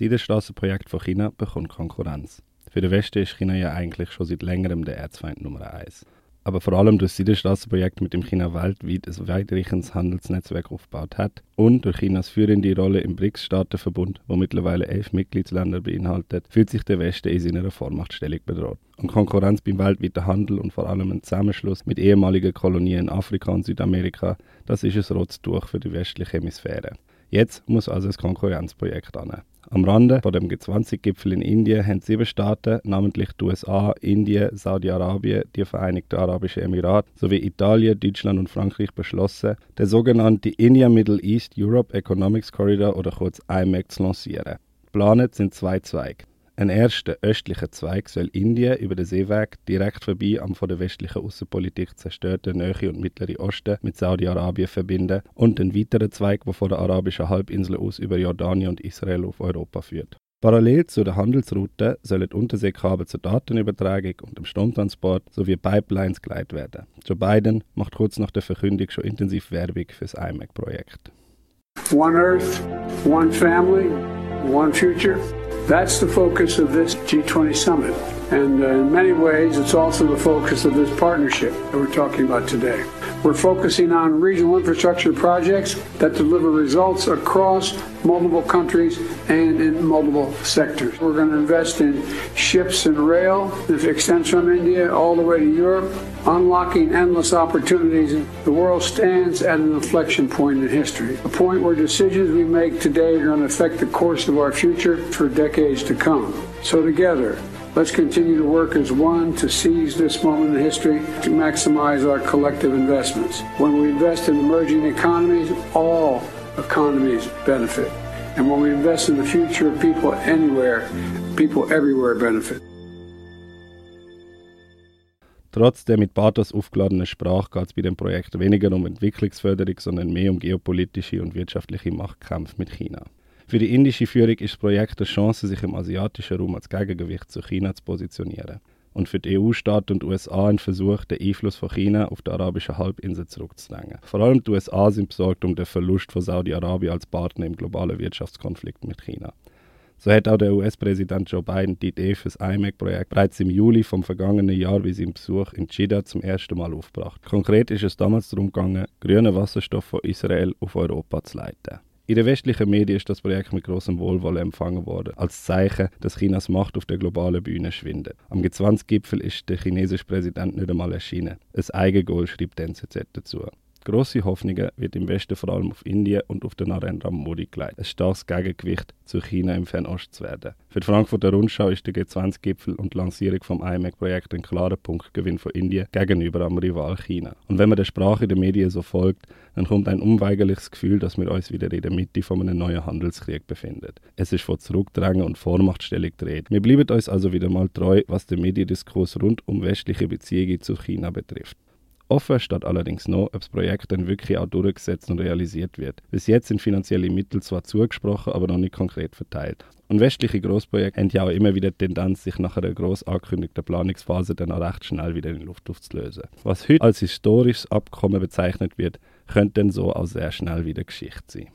Seidenstrassenprojekt von China bekommt Konkurrenz. Für den Westen ist China ja eigentlich schon seit längerem der Erzfeind Nummer eins. Aber vor allem durch das Seidenstrassenprojekt, mit dem China weltweit ein weitreichendes Handelsnetzwerk aufgebaut hat und durch Chinas führende Rolle im BRICS-Staatenverbund, wo mittlerweile elf Mitgliedsländer beinhaltet, fühlt sich der Westen in seiner Vormachtstellung bedroht. Und Konkurrenz beim weltweiten Handel und vor allem ein Zusammenschluss mit ehemaligen Kolonien in Afrika und Südamerika, das ist ein rotes Tuch für die westliche Hemisphäre. Jetzt muss also das Konkurrenzprojekt an. Am Rande vor dem G20-Gipfel in Indien haben sieben Staaten, namentlich die USA, Indien, Saudi-Arabien, die Vereinigten Arabischen Emirate sowie Italien, Deutschland und Frankreich beschlossen, den sogenannten India Middle East Europe Economics Corridor oder kurz IMEC zu lancieren. Geplant sind zwei Zweige. Ein erster östlicher Zweig soll Indien über den Seeweg direkt vorbei am von der westlichen Außenpolitik zerstörten Nähe und Mittleren Osten mit Saudi-Arabien verbinden und einen weiteren Zweig, der von der arabischen Halbinsel aus über Jordanien und Israel auf Europa führt. Parallel zu der Handelsroute sollen Unterseekabel zur Datenübertragung und dem Stromtransport sowie Pipelines geleitet werden. Joe Biden macht kurz nach der Verkündung schon intensiv Werbung für das IMEC-Projekt. One Earth, one family, one future. That's the focus of this G20 summit. And uh, in many ways, it's also the focus of this partnership that we're talking about today. We're focusing on regional infrastructure projects that deliver results across multiple countries and in multiple sectors. We're going to invest in ships and rail that extends from India all the way to Europe, unlocking endless opportunities. The world stands at an inflection point in history, a point where decisions we make today are going to affect the course of our future for decades to come. So together, Let's continue to work as one to seize this moment in history to maximize our collective investments. When we invest in emerging economies, all economies benefit. And when we invest in the future of people anywhere, people everywhere benefit. Trotz der mit Pathos aufgeladenen Sprache geht es bei dem Projekt weniger um Entwicklungsförderung, sondern mehr um geopolitische und wirtschaftliche Machtkämpfe mit China. Für die indische Führung ist das Projekt eine Chance, sich im asiatischen Raum als Gegengewicht zu China zu positionieren. Und für die EU-Staaten und USA ein Versuch, den Einfluss von China auf die arabische Halbinsel zurückzudrängen. Vor allem die USA sind besorgt um den Verlust von Saudi-Arabien als Partner im globalen Wirtschaftskonflikt mit China. So hat auch der US-Präsident Joe Biden die Idee für das IMEC-Projekt bereits im Juli vom vergangenen Jahr bei seinem Besuch in Jeddah zum ersten Mal aufgebracht. Konkret ist es damals darum gegangen, grünen Wasserstoff von Israel auf Europa zu leiten. In den westlichen Medien ist das Projekt mit großem Wohlwollen empfangen worden, als Zeichen, dass Chinas Macht auf der globalen Bühne schwindet. Am G20-Gipfel ist der chinesische Präsident nicht einmal erschienen. Ein Eigengoal schreibt die NZZ dazu. Grosse Hoffnungen wird im Westen vor allem auf Indien und auf den Narendra Modi gelegt, ein starkes Gegengewicht zu China im Fernost zu werden. Für die Frankfurter Rundschau ist der G20-Gipfel und die Lancierung vom IMEC-Projekt ein klarer Punktgewinn von Indien gegenüber am Rival China. Und wenn man der Sprache der Medien so folgt, dann kommt ein unweigerliches Gefühl, dass wir uns wieder in der Mitte von einem neuen Handelskrieg befinden. Es ist von Zurückdrängen und Vormachtstellung dreht. Wir bleiben uns also wieder mal treu, was den Mediendiskurs rund um westliche Beziehungen zu China betrifft. Offen steht allerdings noch, ob das Projekt dann wirklich auch durchgesetzt und realisiert wird. Bis jetzt sind finanzielle Mittel zwar zugesprochen, aber noch nicht konkret verteilt. Und westliche Großprojekte haben ja auch immer wieder die Tendenz, sich nach einer groß angekündigten Planungsphase dann auch recht schnell wieder in die Luft aufzulösen. Was heute als historisches Abkommen bezeichnet wird, könnte dann so auch sehr schnell wieder Geschichte sein.